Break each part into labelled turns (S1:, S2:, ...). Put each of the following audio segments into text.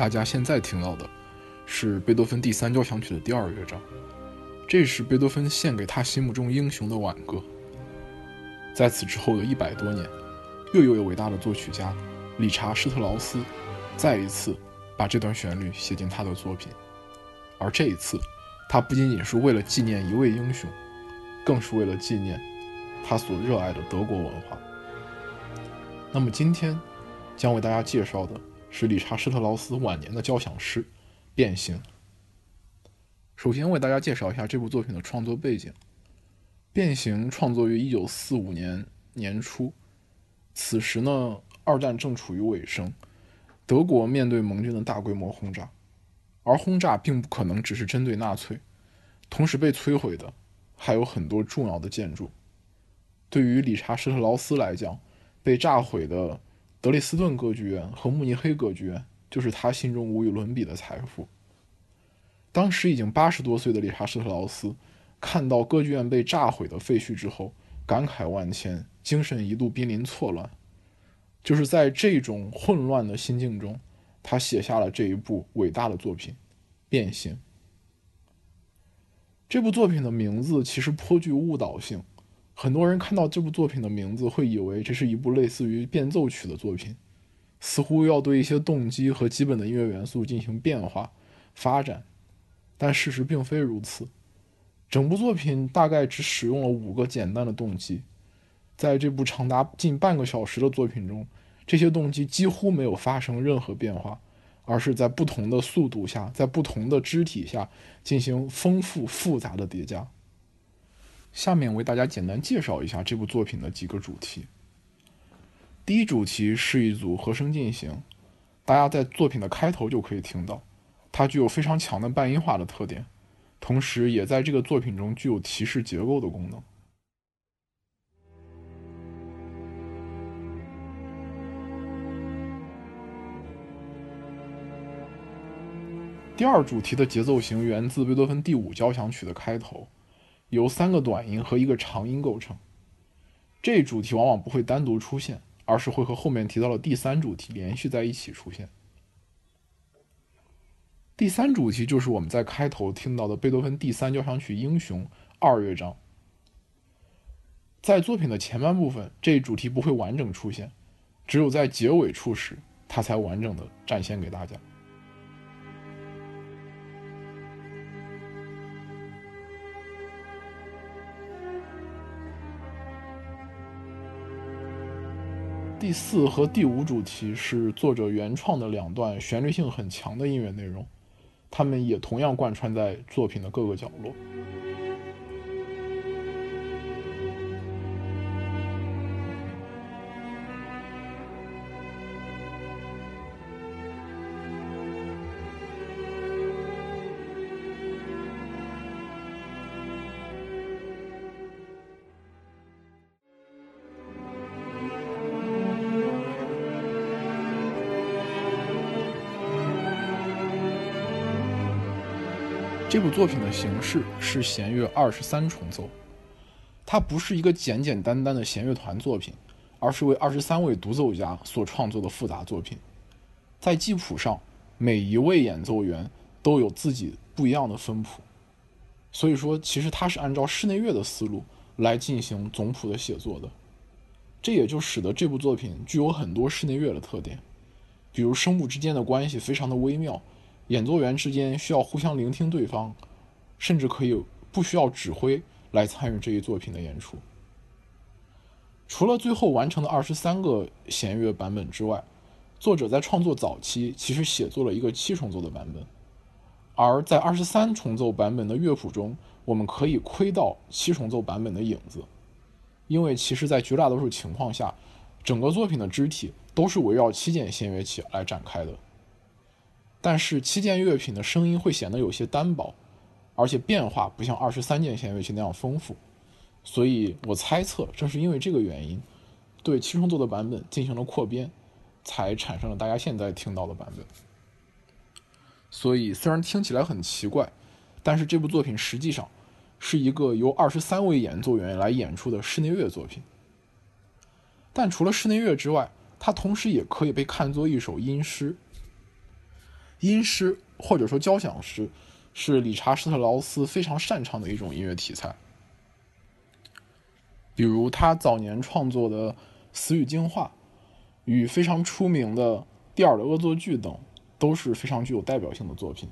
S1: 大家现在听到的是贝多芬第三交响曲的第二乐章，这是贝多芬献给他心目中英雄的挽歌。在此之后的一百多年，又有一位伟大的作曲家理查施特劳斯再一次把这段旋律写进他的作品，而这一次，他不仅仅是为了纪念一位英雄，更是为了纪念他所热爱的德国文化。那么今天将为大家介绍的是理查施特劳斯晚年的交响诗《变形》。首先为大家介绍一下这部作品的创作背景，《变形》创作于1945年年初，此时呢，二战正处于尾声，德国面对盟军的大规模轰炸，而轰炸并不可能只是针对纳粹，同时被摧毁的还有很多重要的建筑。对于理查施特劳斯来讲，被炸毁的德累斯顿歌剧院和慕尼黑歌剧院，就是他心中无与伦比的财富。当时已经八十多岁的理查施特劳斯，看到歌剧院被炸毁的废墟之后，感慨万千，精神一度濒临错乱。就是在这种混乱的心境中，他写下了这一部伟大的作品《变形》。这部作品的名字其实颇具误导性。很多人看到这部作品的名字，会以为这是一部类似于变奏曲的作品，似乎要对一些动机和基本的音乐元素进行变化发展。但事实并非如此，整部作品大概只使用了五个简单的动机，在这部长达近半个小时的作品中，这些动机几乎没有发生任何变化，而是在不同的速度下，在不同的肢体下进行丰富复杂的叠加。下面为大家简单介绍一下这部作品的几个主题。第一主题是一组和声进行，大家在作品的开头就可以听到，它具有非常强的半音化的特点，同时也在这个作品中具有提示结构的功能。第二主题的节奏型源自贝多芬第五交响曲的开头。由三个短音和一个长音构成，这主题往往不会单独出现，而是会和后面提到的第三主题连续在一起出现。第三主题就是我们在开头听到的贝多芬第三交响曲《英雄》二乐章。在作品的前半部分，这一主题不会完整出现，只有在结尾处时，它才完整的展现给大家。第四和第五主题是作者原创的两段旋律性很强的音乐内容，它们也同样贯穿在作品的各个角落。这部作品的形式是弦乐二十三重奏，它不是一个简简单单的弦乐团作品，而是为二十三位独奏家所创作的复杂作品。在记谱上，每一位演奏员都有自己不一样的分谱，所以说其实它是按照室内乐的思路来进行总谱的写作的。这也就使得这部作品具有很多室内乐的特点，比如声部之间的关系非常的微妙。演奏员之间需要互相聆听对方，甚至可以不需要指挥来参与这一作品的演出。除了最后完成的二十三个弦乐版本之外，作者在创作早期其实写作了一个七重奏的版本，而在二十三重奏版本的乐谱中，我们可以窥到七重奏版本的影子，因为其实在绝大多数情况下，整个作品的肢体都是围绕七件弦乐器来展开的。但是七件乐品的声音会显得有些单薄，而且变化不像二十三件弦乐器那样丰富，所以我猜测正是因为这个原因，对七重奏的版本进行了扩编，才产生了大家现在听到的版本。所以虽然听起来很奇怪，但是这部作品实际上是一个由二十三位演奏员来演出的室内乐作品。但除了室内乐之外，它同时也可以被看作一首音诗。音诗或者说交响诗是理查施特劳斯非常擅长的一种音乐题材。比如他早年创作的《死与进化》与非常出名的《蒂尔的恶作剧》等，都是非常具有代表性的作品。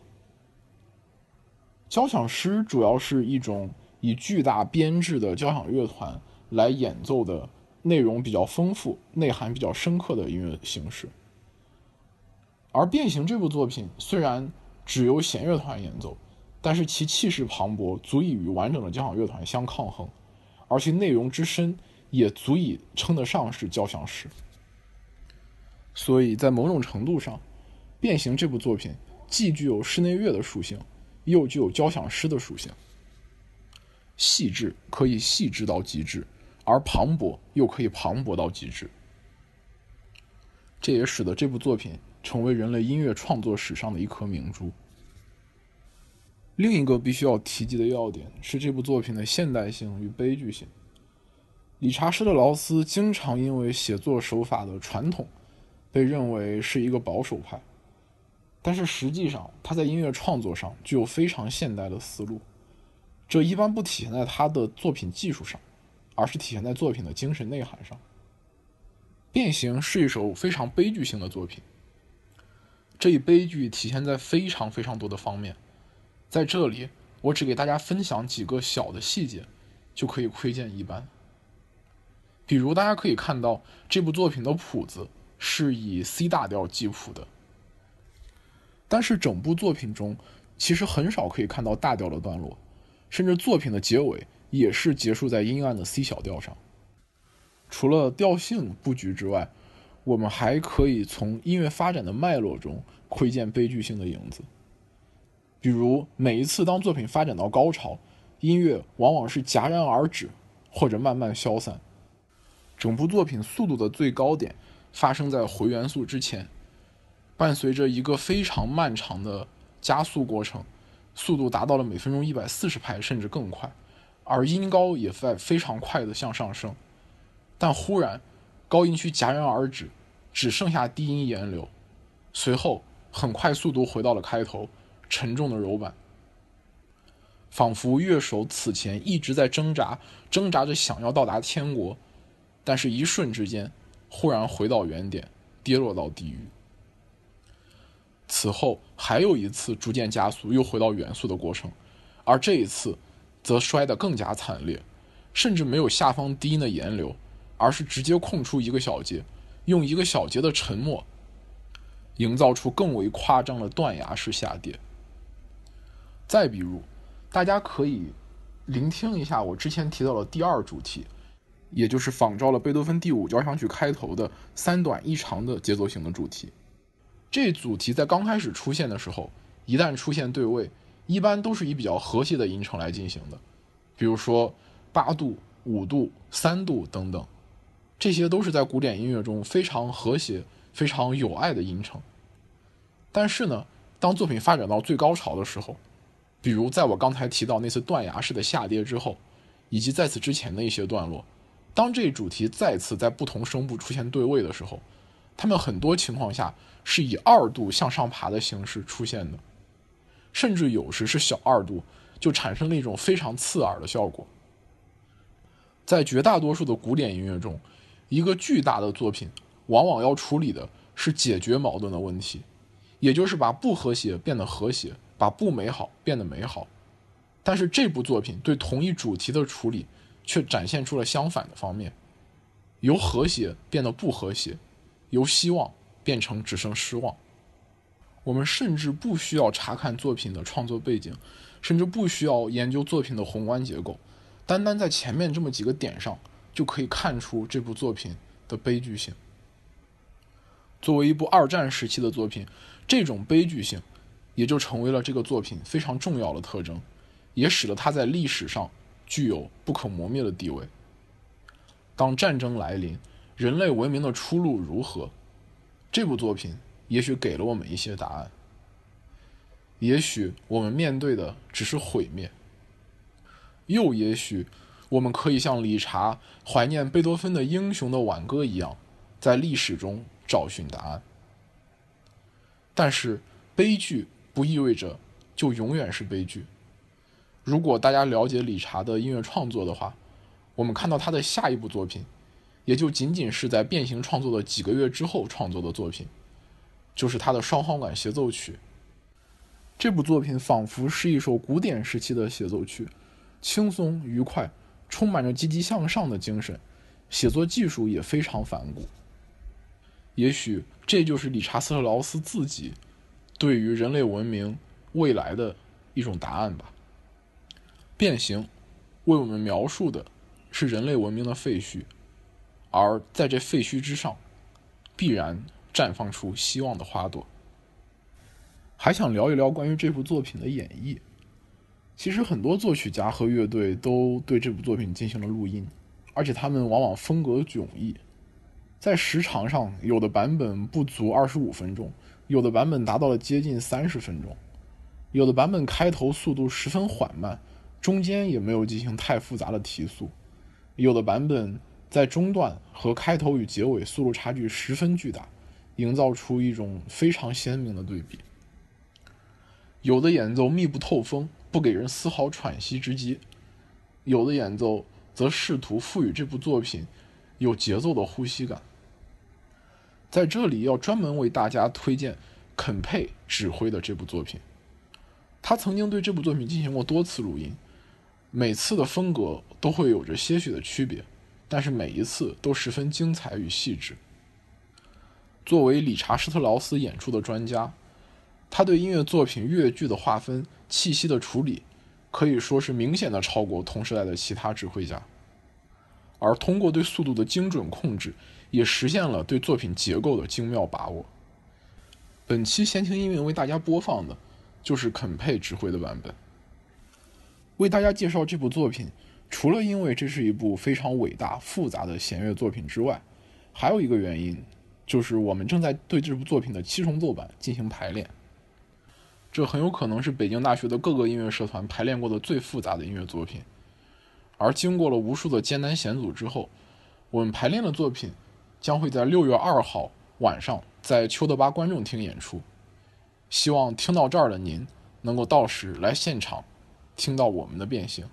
S1: 交响诗主要是一种以巨大编制的交响乐团来演奏的，内容比较丰富、内涵比较深刻的音乐形式。而《变形》这部作品虽然只由弦乐团演奏，但是其气势磅礴，足以与完整的交响乐团相抗衡，而其内容之深也足以称得上是交响诗。所以在某种程度上，《变形》这部作品既具有室内乐的属性。又具有交响诗的属性，细致可以细致到极致，而磅礴又可以磅礴到极致。这也使得这部作品成为人类音乐创作史上的一颗明珠。另一个必须要提及的要点是这部作品的现代性与悲剧性。理查施特劳斯经常因为写作手法的传统，被认为是一个保守派。但是实际上，他在音乐创作上具有非常现代的思路，这一般不体现在他的作品技术上，而是体现在作品的精神内涵上。《变形》是一首非常悲剧性的作品，这一悲剧体现在非常非常多的方面，在这里我只给大家分享几个小的细节，就可以窥见一斑。比如大家可以看到，这部作品的谱子是以 C 大调记谱的。但是整部作品中，其实很少可以看到大调的段落，甚至作品的结尾也是结束在阴暗的 C 小调上。除了调性布局之外，我们还可以从音乐发展的脉络中窥见悲剧性的影子。比如每一次当作品发展到高潮，音乐往往是戛然而止，或者慢慢消散。整部作品速度的最高点发生在回元素之前。伴随着一个非常漫长的加速过程，速度达到了每分钟一百四十拍，甚至更快，而音高也在非常快的向上升。但忽然，高音区戛然而止，只剩下低音沿流。随后，很快速度回到了开头，沉重的柔板，仿佛乐手此前一直在挣扎，挣扎着想要到达天国，但是一瞬之间，忽然回到原点，跌落到地狱。此后还有一次逐渐加速，又回到原速的过程，而这一次，则摔得更加惨烈，甚至没有下方低音的延流，而是直接空出一个小节，用一个小节的沉默，营造出更为夸张的断崖式下跌。再比如，大家可以聆听一下我之前提到的第二主题，也就是仿照了贝多芬第五交响曲开头的三短一长的节奏型的主题。这主题在刚开始出现的时候，一旦出现对位，一般都是以比较和谐的音程来进行的，比如说八度、五度、三度等等，这些都是在古典音乐中非常和谐、非常有爱的音程。但是呢，当作品发展到最高潮的时候，比如在我刚才提到那次断崖式的下跌之后，以及在此之前的一些段落，当这一主题再次在不同声部出现对位的时候，它们很多情况下。是以二度向上爬的形式出现的，甚至有时是小二度，就产生了一种非常刺耳的效果。在绝大多数的古典音乐中，一个巨大的作品往往要处理的是解决矛盾的问题，也就是把不和谐变得和谐，把不美好变得美好。但是这部作品对同一主题的处理却展现出了相反的方面，由和谐变得不和谐，由希望。变成只剩失望。我们甚至不需要查看作品的创作背景，甚至不需要研究作品的宏观结构，单单在前面这么几个点上，就可以看出这部作品的悲剧性。作为一部二战时期的作品，这种悲剧性也就成为了这个作品非常重要的特征，也使得它在历史上具有不可磨灭的地位。当战争来临，人类文明的出路如何？这部作品也许给了我们一些答案。也许我们面对的只是毁灭，又也许我们可以像理查怀念贝多芬的英雄的挽歌一样，在历史中找寻答案。但是悲剧不意味着就永远是悲剧。如果大家了解理查的音乐创作的话，我们看到他的下一部作品，也就仅仅是在变形创作的几个月之后创作的作品，就是他的双簧管协奏曲。这部作品仿佛是一首古典时期的协奏曲，轻松愉快，充满着积极向上的精神，写作技术也非常反骨。也许这就是理查斯特劳斯自己对于人类文明未来的一种答案吧。变形为我们描述的是人类文明的废墟，而在这废墟之上，必然绽放出希望的花朵。还想聊一聊关于这部作品的演绎。其实很多作曲家和乐队都对这部作品进行了录音，而且他们往往风格迥异。在时长上，有的版本不足二十五分钟，有的版本达到了接近三十分钟，有的版本开头速度十分缓慢。中间也没有进行太复杂的提速，有的版本在中段和开头与结尾速度差距十分巨大，营造出一种非常鲜明的对比。有的演奏密不透风，不给人丝毫喘息之机；有的演奏则试图赋予这部作品有节奏的呼吸感。在这里要专门为大家推荐肯佩指挥的这部作品，他曾经对这部作品进行过多次录音。每次的风格都会有着些许的区别，但是每一次都十分精彩与细致。作为理查施特劳斯演出的专家，他对音乐作品乐句的划分、气息的处理，可以说是明显的超过同时代的其他指挥家。而通过对速度的精准控制，也实现了对作品结构的精妙把握。本期闲情音乐为大家播放的，就是肯佩指挥的版本。为大家介绍这部作品，除了因为这是一部非常伟大复杂的弦乐作品之外，还有一个原因，就是我们正在对这部作品的七重奏版进行排练。这很有可能是北京大学的各个音乐社团排练过的最复杂的音乐作品。而经过了无数的艰难险阻之后，我们排练的作品将会在六月二号晚上在邱德巴观众厅演出。希望听到这儿的您能够到时来现场。听到我们的变形。